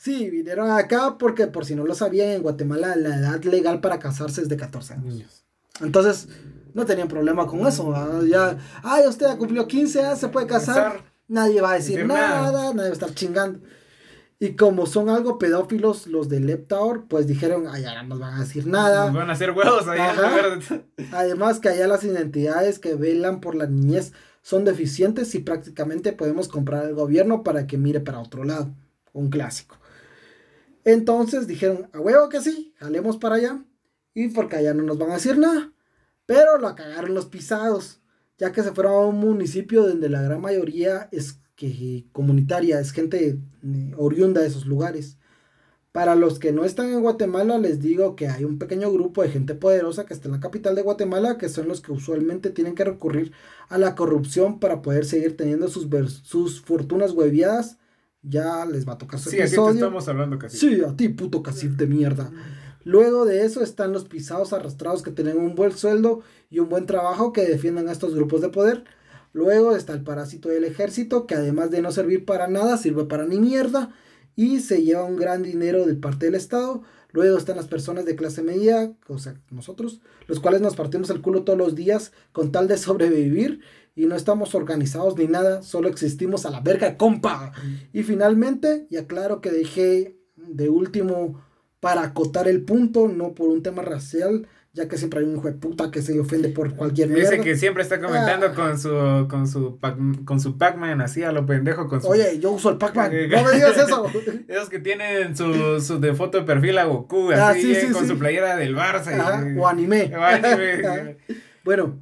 Speaker 1: sí, vinieron acá porque por si no lo sabían, en Guatemala la edad legal para casarse es de 14 años. Entonces, no tenían problema con eso. Ya, ay, usted ya cumplió 15, se puede casar. Nadie va a decir, nada, nadie va a estar chingando. Y como son algo pedófilos los de Leptaor, pues dijeron, allá no nos van a decir nada.
Speaker 2: Nos van a hacer huevos allá.
Speaker 1: Además que allá las identidades que velan por la niñez son deficientes y prácticamente podemos comprar al gobierno para que mire para otro lado. Un clásico. Entonces dijeron, a huevo que sí, jalemos para allá. Y porque allá no nos van a decir nada. Pero lo cagaron los pisados, ya que se fueron a un municipio donde la gran mayoría es que comunitaria, es gente eh, oriunda de esos lugares. Para los que no están en Guatemala, les digo que hay un pequeño grupo de gente poderosa que está en la capital de Guatemala, que son los que usualmente tienen que recurrir a la corrupción para poder seguir teniendo sus, sus fortunas hueviadas. Ya les va a tocar su
Speaker 2: sí, episodio. estamos hablando casi.
Speaker 1: Sí, a ti, puto casif de mierda. Luego de eso están los pisados arrastrados que tienen un buen sueldo y un buen trabajo que defiendan a estos grupos de poder. Luego está el parásito del ejército, que además de no servir para nada, sirve para ni mierda y se lleva un gran dinero de parte del Estado. Luego están las personas de clase media, o sea, nosotros, los cuales nos partimos el culo todos los días con tal de sobrevivir y no estamos organizados ni nada, solo existimos a la verga, compa. Y finalmente, y aclaro que dejé de último para acotar el punto, no por un tema racial, ya que siempre hay un hijo de puta que se ofende por cualquier
Speaker 2: mierda. Dice que siempre está comentando ah. con su con su con su Pac-Man así a lo pendejo con su
Speaker 1: Oye, yo uso el Pac-Man. no me digas eso.
Speaker 2: Esos que tienen su, su de foto de perfil a Goku ah, así eh, con su playera del Barça
Speaker 1: o anime. O anime. bueno,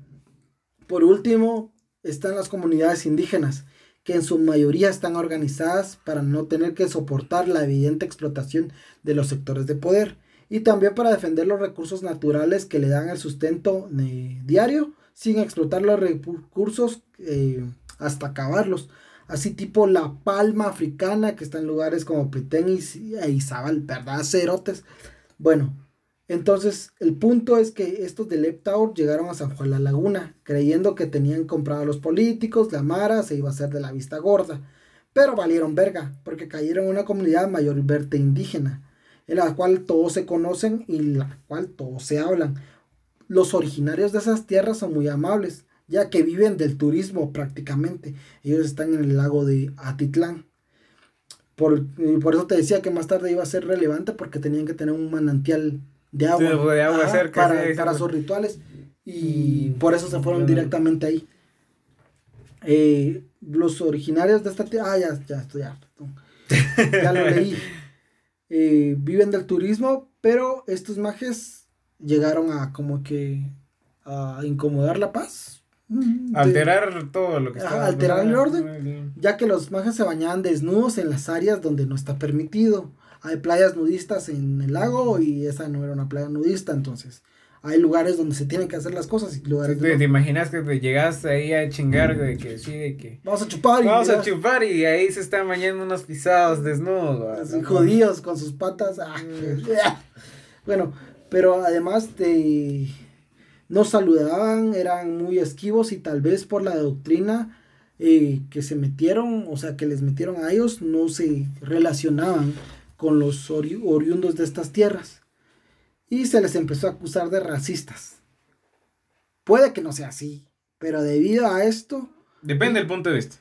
Speaker 1: por último están las comunidades indígenas que en su mayoría están organizadas para no tener que soportar la evidente explotación de los sectores de poder y también para defender los recursos naturales que le dan el sustento eh, diario sin explotar los recursos eh, hasta acabarlos. Así tipo la palma africana que está en lugares como Petén y, e Izabal, ¿verdad? Cerotes. Bueno, entonces el punto es que estos de Leptaur llegaron a San Juan la Laguna, creyendo que tenían comprado a los políticos, la Mara se iba a hacer de la vista gorda. Pero valieron verga, porque cayeron en una comunidad mayormente indígena en la cual todos se conocen y la cual todos se hablan. Los originarios de esas tierras son muy amables, ya que viven del turismo prácticamente. Ellos están en el lago de Atitlán. Por, por eso te decía que más tarde iba a ser relevante porque tenían que tener un manantial de agua, de agua cerca, para, para sus rituales y por eso se fueron directamente ahí. Eh, los originarios de esta tierra, ah, ya, ya estoy harto. Ya lo leí. Eh, viven del turismo, pero estos mages llegaron a como que a incomodar la paz.
Speaker 2: Mm, alterar todo lo que
Speaker 1: está. Alterar el orden, ya que los mages se bañaban desnudos en las áreas donde no está permitido. Hay playas nudistas en el lago y esa no era una playa nudista, entonces hay lugares donde se tienen que hacer las cosas y lugares
Speaker 2: te, imaginas que te llegaste ahí a chingar de que sí, de que...
Speaker 1: Vamos a chupar
Speaker 2: y... Vamos a chupar y ahí se están bañando unos pisados desnudos.
Speaker 1: judíos con sus patas. Ah, mm. bueno, pero además de... No saludaban, eran muy esquivos y tal vez por la doctrina eh, que se metieron, o sea, que les metieron a ellos, no se relacionaban con los oriundos de estas tierras y se les empezó a acusar de racistas. Puede que no sea así, pero debido a esto...
Speaker 2: Depende del punto de vista.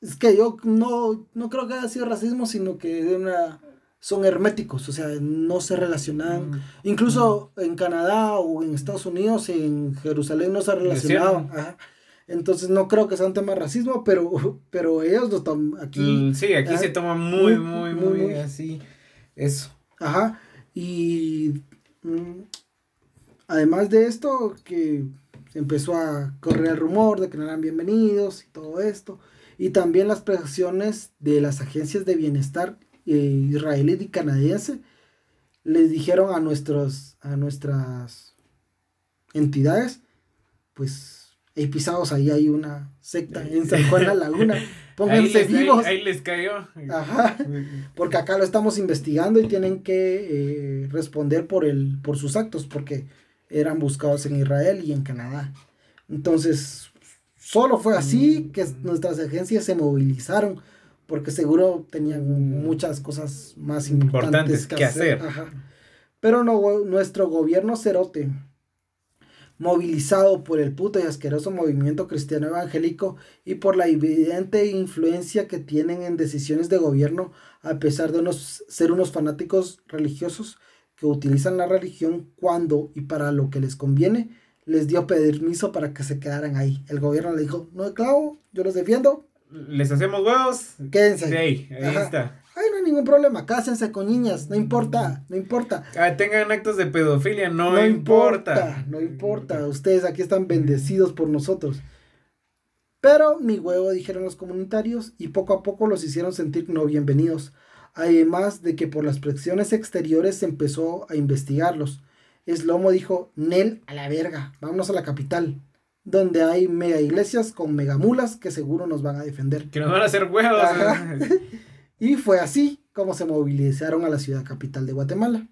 Speaker 1: Es que yo no, no creo que haya sido racismo, sino que de una, son herméticos, o sea, no se relacionan. Mm. Incluso en Canadá o en Estados Unidos, en Jerusalén no se relacionaban. Entonces no creo que sea un tema de racismo, pero, pero ellos lo toman aquí.
Speaker 2: Sí, aquí se toma muy, muy, muy, muy así. Eso.
Speaker 1: Ajá. Y mm, además de esto, que empezó a correr el rumor de que no eran bienvenidos y todo esto. Y también las presiones de las agencias de bienestar eh, israelí y canadiense les dijeron a nuestros a nuestras entidades pues hey pisados ahí hay una secta en San Juan la Laguna Pónganse
Speaker 2: vivos. Ahí, les cayó.
Speaker 1: Ajá. Porque acá lo estamos investigando y tienen que eh, responder por, el, por sus actos, porque eran buscados en Israel y en Canadá. Entonces, solo fue así mm. que nuestras agencias se movilizaron, porque seguro tenían muchas cosas más importantes, que, hacer. Ajá. Pero no, nuestro gobierno cerote movilizado por el puto y asqueroso movimiento cristiano evangélico y por la evidente influencia que tienen en decisiones de gobierno a pesar de ser unos fanáticos religiosos que utilizan la religión cuando y para lo que les conviene, les dio permiso para que se quedaran ahí. El gobierno le dijo, no, clavo, yo los defiendo.
Speaker 2: Les hacemos huevos.
Speaker 1: Quédense. ahí, ahí está. Ay, no hay ningún problema, cásense con niñas, no importa, no importa.
Speaker 2: Ah, tengan actos de pedofilia, no, importa.
Speaker 1: No importa, ustedes aquí están bendecidos por nosotros. Pero mi huevo, dijeron los comunitarios, y poco a poco los hicieron sentir no bienvenidos. Además de que por las presiones exteriores se empezó a investigarlos. Eslomo dijo, Nel, a la verga, vámonos a la capital donde hay mega iglesias con megamulas que seguro nos van a defender.
Speaker 2: Que nos van a hacer huevos.
Speaker 1: Y fue así como se movilizaron a la ciudad capital de Guatemala.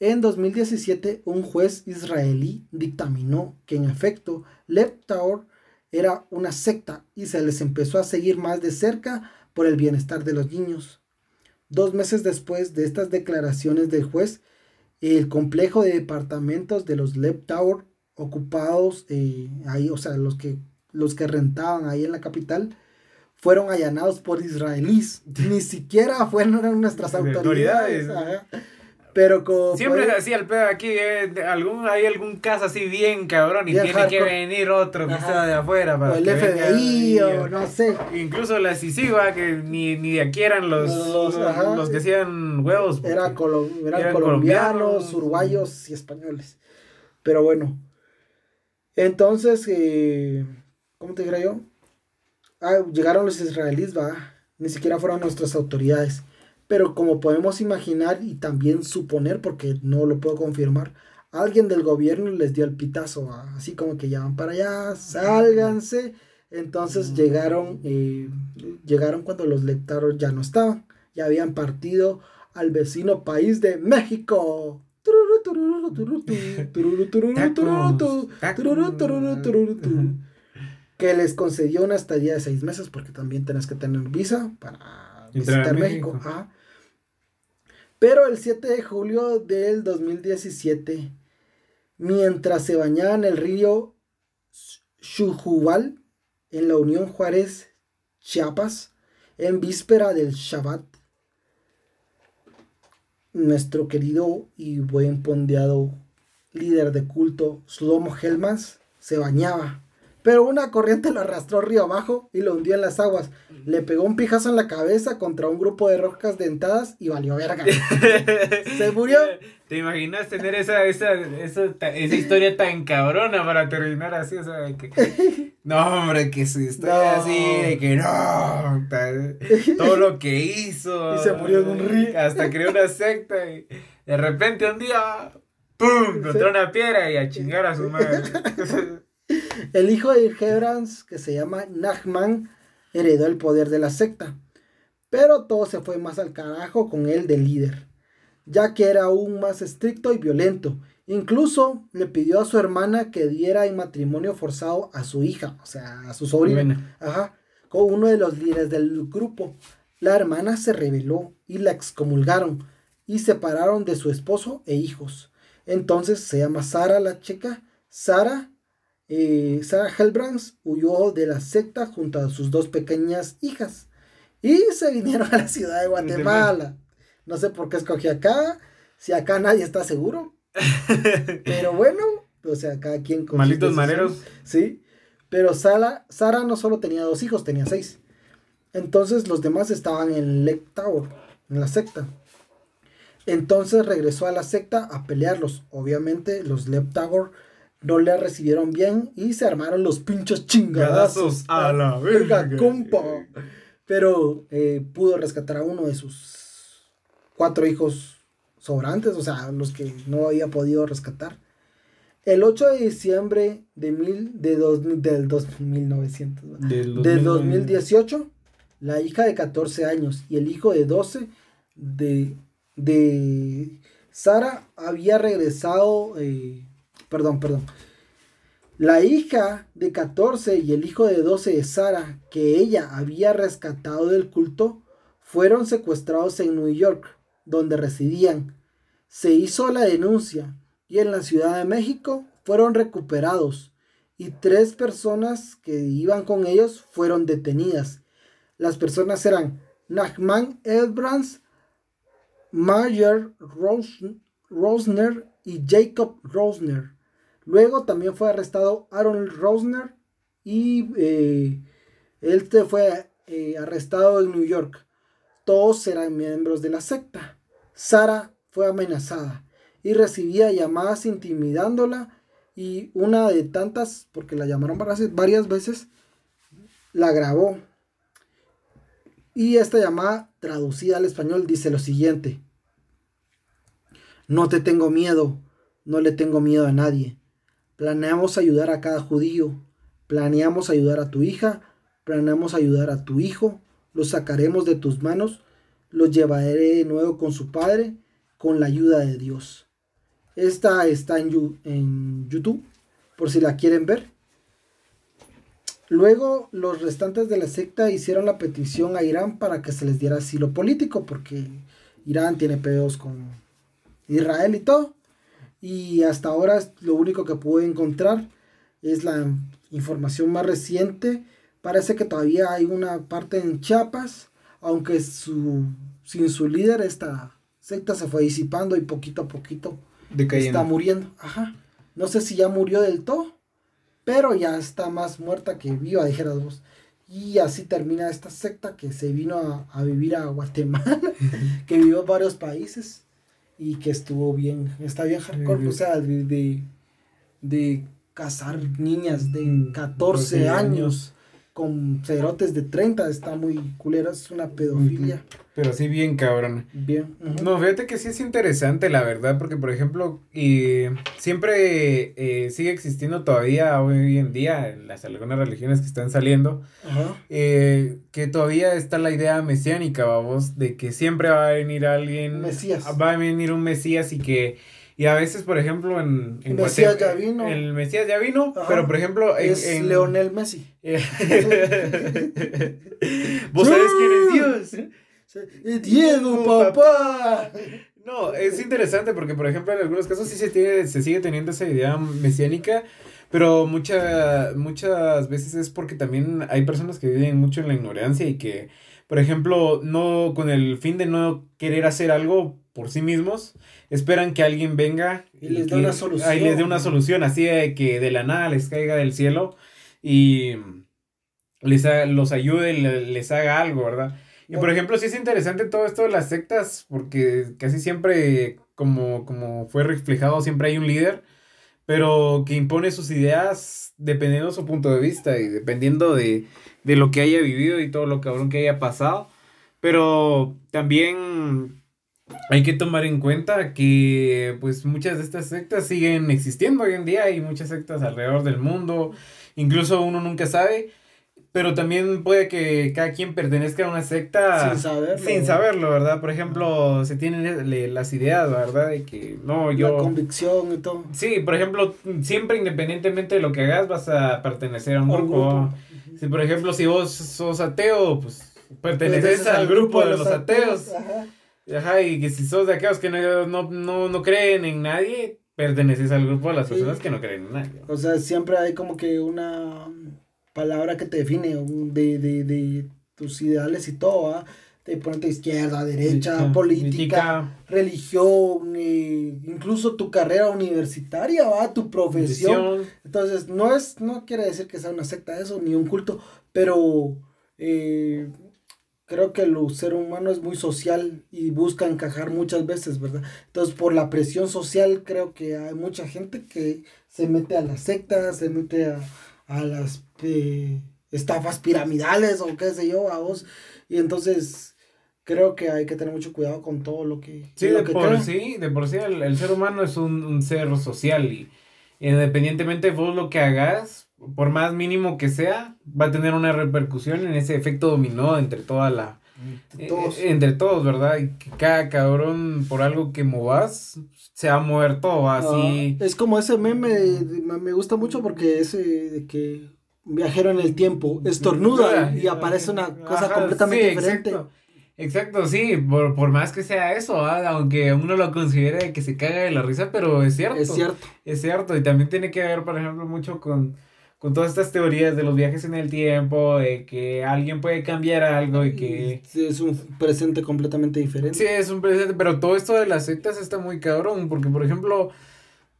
Speaker 1: En 2017, un juez israelí dictaminó que en efecto Leptaur era una secta y se les empezó a seguir más de cerca por el bienestar de los niños. Dos meses después de estas declaraciones del juez, el complejo de departamentos de los Leb Tower ocupados eh, ahí, o sea, los que, los que rentaban ahí en la capital, fueron allanados por israelíes. Ni siquiera fueron nuestras autoridades. Pero como.
Speaker 2: Siempre así el pedo aquí, eh, algún, hay algún caso así bien cabrón y tiene que venir otro que sea de afuera para.
Speaker 1: O el FBI o no sé.
Speaker 2: Incluso la CICIGA, que ni, ni de aquí eran los, los, que hacían huevos.
Speaker 1: Era eran, colombianos, uruguayos y españoles. Pero bueno. Entonces, eh, ¿cómo te diría yo? Ah, llegaron los israelíes, va. Ni siquiera fueron nuestras autoridades. Pero como podemos imaginar y también suponer, porque no lo puedo confirmar, alguien del gobierno les dio el pitazo, así como que ya van para allá, sálganse. Entonces llegaron, eh, llegaron cuando los lectores ya no estaban, ya habían partido al vecino país de México. Que les concedió una estadía de seis meses porque también tenés que tener visa para visitar México. Pero el 7 de julio del 2017, mientras se bañaba en el río Xujubal, en la Unión Juárez, Chiapas, en víspera del Shabbat, nuestro querido y buen pondeado líder de culto, Slomo Helmans, se bañaba pero una corriente lo arrastró río abajo y lo hundió en las aguas. Le pegó un pijazo en la cabeza contra un grupo de rocas dentadas y valió verga. Se murió.
Speaker 2: ¿Te imaginas tener esa, esa, esa, esa historia tan cabrona para terminar así? O sea, que, no, hombre, que su historia así, de que no, todo lo que hizo.
Speaker 1: Y se murió en un río.
Speaker 2: Hasta creó una secta y de repente un día, ¡pum! Encontró una piedra y a chingar a su madre.
Speaker 1: El hijo de Hebrans, que se llama Nachman, heredó el poder de la secta. Pero todo se fue más al carajo con él de líder, ya que era aún más estricto y violento. Incluso le pidió a su hermana que diera en matrimonio forzado a su hija, o sea, a su sobrino, ajá, con uno de los líderes del grupo. La hermana se rebeló y la excomulgaron y separaron de su esposo e hijos. Entonces se llama Sara la chica. Sara eh, Sarah Helbrands huyó de la secta junto a sus dos pequeñas hijas y se vinieron a la ciudad de Guatemala. No sé por qué escogí acá, si acá nadie está seguro. Pero bueno, o sea, cada quien
Speaker 2: con Malitos maneros.
Speaker 1: Sí, pero Sara, Sara no solo tenía dos hijos, tenía seis. Entonces los demás estaban en Lake Tower, en la secta. Entonces regresó a la secta a pelearlos. Obviamente los Lep Tower no le recibieron bien y se armaron los pinchos chingadazos.
Speaker 2: a la verga,
Speaker 1: compa. Pero eh, pudo rescatar a uno de sus cuatro hijos sobrantes, o sea, los que no había podido rescatar. El 8 de diciembre de, mil, de dos, del dos, 1900, del 2018, la hija de 14 años y el hijo de 12 de, de Sara había regresado eh, perdón, perdón. La hija de 14 y el hijo de 12 de Sara, que ella había rescatado del culto, fueron secuestrados en New York, donde residían. Se hizo la denuncia y en la Ciudad de México fueron recuperados y tres personas que iban con ellos fueron detenidas. Las personas eran Nachman Elbrands, Mayer Rosner y Jacob Rosner. Luego también fue arrestado Aaron Rosner y eh, él fue eh, arrestado en New York. Todos eran miembros de la secta. Sara fue amenazada y recibía llamadas intimidándola y una de tantas, porque la llamaron varias veces, la grabó. Y esta llamada, traducida al español, dice lo siguiente. No te tengo miedo, no le tengo miedo a nadie. Planeamos ayudar a cada judío. Planeamos ayudar a tu hija. Planeamos ayudar a tu hijo. Los sacaremos de tus manos. Los llevaré de nuevo con su padre con la ayuda de Dios. Esta está en, en YouTube por si la quieren ver. Luego, los restantes de la secta hicieron la petición a Irán para que se les diera asilo político, porque Irán tiene pedos con Israel y todo. Y hasta ahora lo único que pude encontrar es la información más reciente. Parece que todavía hay una parte en Chiapas, aunque su, sin su líder esta secta se fue disipando y poquito a poquito está muriendo. Ajá. No sé si ya murió del todo, pero ya está más muerta que viva, dijera vos. Y así termina esta secta que se vino a, vivir a Guatemala, que vivió en varios países y que estuvo bien, está bien hardcore, o sea, de, de, cazar niñas de 14 años con cerotes de 30, está muy culero, es una pedofilia.
Speaker 2: Pero sí bien cabrón.
Speaker 1: Bien.
Speaker 2: No, fíjate que sí es interesante, la verdad, porque por ejemplo, y siempre eh, sigue existiendo todavía hoy en día en las algunas religiones que están saliendo, eh, que todavía está la idea mesiánica, vamos, de que siempre va a venir alguien,
Speaker 1: Mesías.
Speaker 2: va a venir un Mesías y que y a veces, por ejemplo, en...
Speaker 1: en Mesías ya vino.
Speaker 2: El Mesías ya vino, pero por ejemplo...
Speaker 1: En, es Leonel Messi.
Speaker 2: ¿Vos sabés quién es Dios?
Speaker 1: Diego, papá.
Speaker 2: No, es interesante porque, por ejemplo, en algunos casos sí se, tiene, se sigue teniendo esa idea mesiánica, pero mucha, muchas veces es porque también hay personas que viven mucho en la ignorancia y que, por ejemplo, no con el fin de no querer hacer algo por sí mismos, esperan que alguien venga
Speaker 1: y les dé una solución.
Speaker 2: Ahí les dé una solución, así de que de la nada les caiga del cielo y les los ayude, les, haga algo, ¿verdad? Y por ejemplo, sí es interesante todo esto de las sectas, porque casi siempre, como, como fue reflejado, siempre hay un líder, pero que impone sus ideas dependiendo de su punto de vista y dependiendo de, de lo que haya vivido y todo lo cabrón que haya pasado. Pero también hay que tomar en cuenta que pues muchas de estas sectas siguen existiendo hoy en día, hay muchas sectas alrededor del mundo, incluso uno nunca sabe, pero también puede que cada quien pertenezca a una secta
Speaker 1: sin saberlo,
Speaker 2: sin saberlo ¿verdad? Por ejemplo, se tienen las ideas, ¿verdad? De que no, yo...
Speaker 1: La convicción y todo.
Speaker 2: Sí, por ejemplo, siempre independientemente de lo que hagas vas a pertenecer a un, grupo. Si por ejemplo, si vos sos ateo, pues perteneces al, grupo, de los ateos. Ajá, y que si sos de aquellos que no, no, no, no creen en nadie, perteneces al grupo de las personas que no creen en nadie.
Speaker 1: O sea, siempre hay como que una palabra que te define de, de, de tus ideales y todo, ¿va? Te ponerte izquierda, derecha, política, religión, eh, incluso tu carrera universitaria, ¿va? Tu profesión. Entonces, no es, no quiere decir que sea una secta eso, ni un culto, pero eh, creo que el ser humano es muy social y busca encajar muchas veces, ¿verdad? Entonces, por la presión social, creo que hay mucha gente que se mete a las sectas, se mete a, las eh, estafas piramidales o qué sé yo, a vos. Y entonces, creo que hay que tener mucho cuidado con todo lo que...
Speaker 2: Sí, de, por sí, de por sí, el, ser humano es un, un ser social y independientemente de vos lo que hagas, por más mínimo que sea, va a tener una repercusión en ese efecto dominó entre toda la... Entre todos, eh, entre todos ¿verdad? Y que cada cabrón, por algo que movas, se ha muerto así.
Speaker 1: es como ese meme, me gusta mucho porque ese de que un viajero en el tiempo estornuda y aparece una cosa completamente diferente.
Speaker 2: Exacto. sí, por, por, más que sea eso, aunque uno lo considere que se caga de la risa, pero es cierto.
Speaker 1: Es cierto.
Speaker 2: Es cierto, y también tiene que ver, por ejemplo, mucho con, con todas estas teorías de los viajes en el tiempo, de que alguien puede cambiar algo y que...
Speaker 1: es un presente completamente diferente.
Speaker 2: Sí, es un presente, pero todo esto de las sectas está muy cabrón, porque por ejemplo,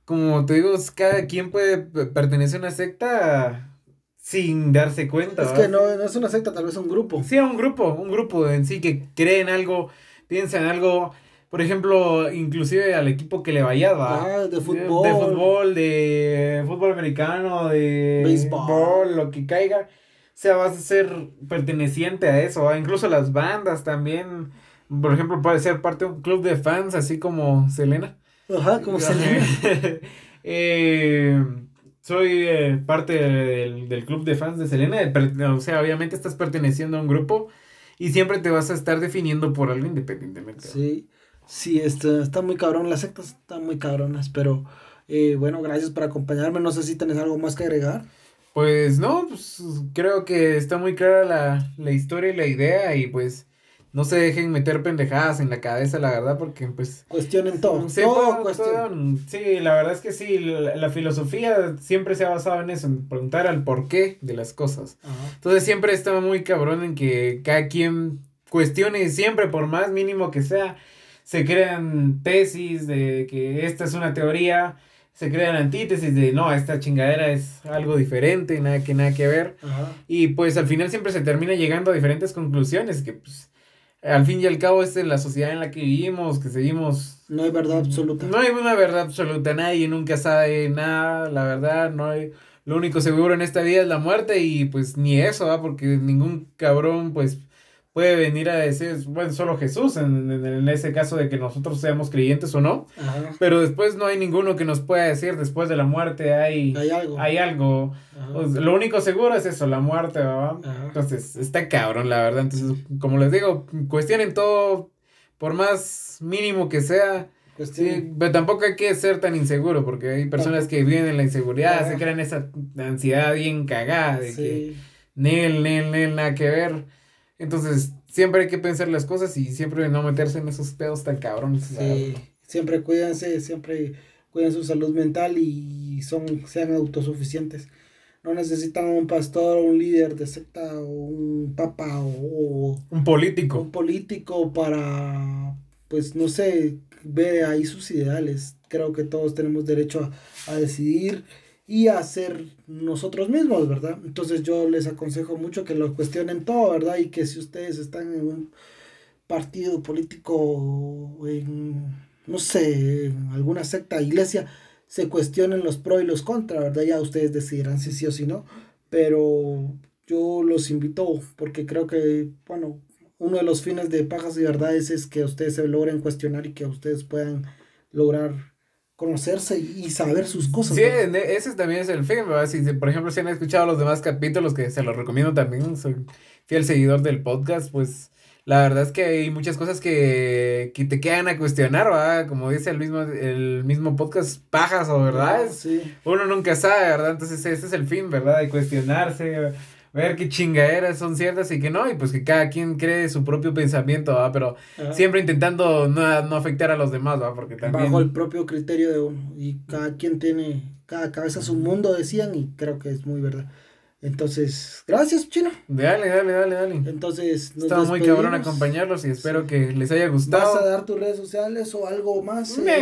Speaker 2: como te digo, cada quien puede pertenecer a una secta sin darse cuenta.
Speaker 1: Es que no, no es una secta, tal vez un grupo.
Speaker 2: Sí, un grupo, un grupo en sí que cree en algo, piensa en algo por ejemplo, inclusive al equipo que le vaya
Speaker 1: ah, de fútbol.
Speaker 2: De, fútbol, de fútbol americano, de béisbol, lo que caiga. O sea, vas a ser perteneciente a eso. Incluso las bandas también. Por ejemplo, puede ser parte de un club de fans, así como Selena.
Speaker 1: Ajá, como Selena.
Speaker 2: eh, soy eh, parte del, del, club de fans de Selena. O sea, obviamente estás perteneciendo a un grupo y siempre te vas a estar definiendo por algo independientemente.
Speaker 1: Sí. Sí, está, está muy cabrón, las sectas están muy cabronas, pero eh, bueno, gracias por acompañarme. No sé si tenés algo más que agregar.
Speaker 2: Pues no, pues creo que está muy clara la, la historia y la idea y pues no se dejen meter pendejadas en la cabeza, la verdad, porque pues...
Speaker 1: Cuestionen todo.
Speaker 2: Sí, sí la verdad es que sí, la, filosofía siempre se ha basado en eso, en preguntar al porqué de las cosas. Entonces siempre estaba muy cabrón en que cada quien cuestione siempre, por más mínimo que sea, se crean tesis de que esta es una teoría, se crean antítesis de no, esta chingadera es algo diferente, nada que nada que ver. Y pues al final siempre se termina llegando a diferentes conclusiones que pues al fin y al cabo esta es la sociedad en la que vivimos, que seguimos...
Speaker 1: No hay verdad absoluta.
Speaker 2: No hay una verdad absoluta, nadie nunca sabe nada, la verdad, no hay... Lo único seguro en esta vida es la muerte y pues ni eso, ¿va? Porque ningún cabrón pues puede venir a decir, bueno, solo Jesús, en, en, ese caso de que nosotros seamos creyentes o no, pero después no hay ninguno que nos pueda decir, después de la muerte hay,
Speaker 1: hay algo.
Speaker 2: Hay algo. lo único seguro es eso, la muerte, ¿verdad? Entonces, está cabrón, la verdad. Entonces, como les digo, cuestionen todo, por más mínimo que sea. Sí, pero tampoco hay que ser tan inseguro, porque hay personas que viven en la inseguridad, se crean esa ansiedad bien cagada de que nel, nel, nel, nada que ver. Entonces, siempre hay que pensar las cosas y siempre no meterse en esos pedos tan cabrones.
Speaker 1: Sí, siempre cuídense, siempre cuiden su salud mental y son, sean autosuficientes. No necesitan un pastor, un líder de secta o un papa o,
Speaker 2: un político.
Speaker 1: Un político para, pues no sé, ver ahí sus ideales. Creo que todos tenemos derecho a, a decidir y a nosotros mismos, ¿verdad? Entonces yo les aconsejo mucho que lo cuestionen todo, ¿verdad? Y que si ustedes están en un partido político, en, no sé, en alguna secta, iglesia, se cuestionen los pros y los contra, ¿verdad? Ya ustedes decidirán si sí o si no, pero yo los invito porque creo que, bueno, uno de los fines de Pajas y Verdades es que ustedes se logren cuestionar y que ustedes puedan lograr conocerse y saber sus cosas.
Speaker 2: Sí, ese también es el fin, ¿verdad? Si, por ejemplo, si han escuchado los demás capítulos, que se los recomiendo también, soy fiel seguidor del podcast, pues la verdad es que hay muchas cosas que, que te quedan a cuestionar, ¿verdad? Como dice el mismo, el mismo podcast, pajas o verdad.
Speaker 1: Sí.
Speaker 2: Uno nunca sabe, ¿verdad? Entonces ese es el fin, ¿verdad? De cuestionarse ver qué chingaderas son ciertas y que no, y pues que cada quien cree su propio pensamiento, ¿va? Pero siempre intentando no, no, afectar a los demás, ¿va? Porque también...
Speaker 1: Bajo el propio criterio de uno, y cada quien tiene, cada cabeza es un mundo, decían, y creo que es muy verdad. Entonces, gracias, Chino.
Speaker 2: Dale, dale, dale, dale.
Speaker 1: Entonces,
Speaker 2: nos Estaba muy cabrón acompañarlos y espero que les haya gustado.
Speaker 1: ¿Vas a dar tus redes sociales o algo más?
Speaker 2: Me,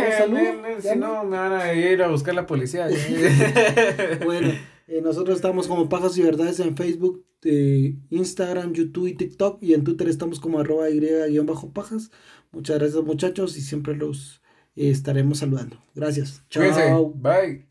Speaker 2: si no, me van a ir a buscar la policía.
Speaker 1: bueno. Eh, nosotros estamos como Pajas y Verdades en Facebook, eh, Instagram, YouTube y TikTok. Y en Twitter estamos como arroba y-pajas. Muchas gracias muchachos y siempre los eh, estaremos saludando. Gracias.
Speaker 2: Chao. Bye.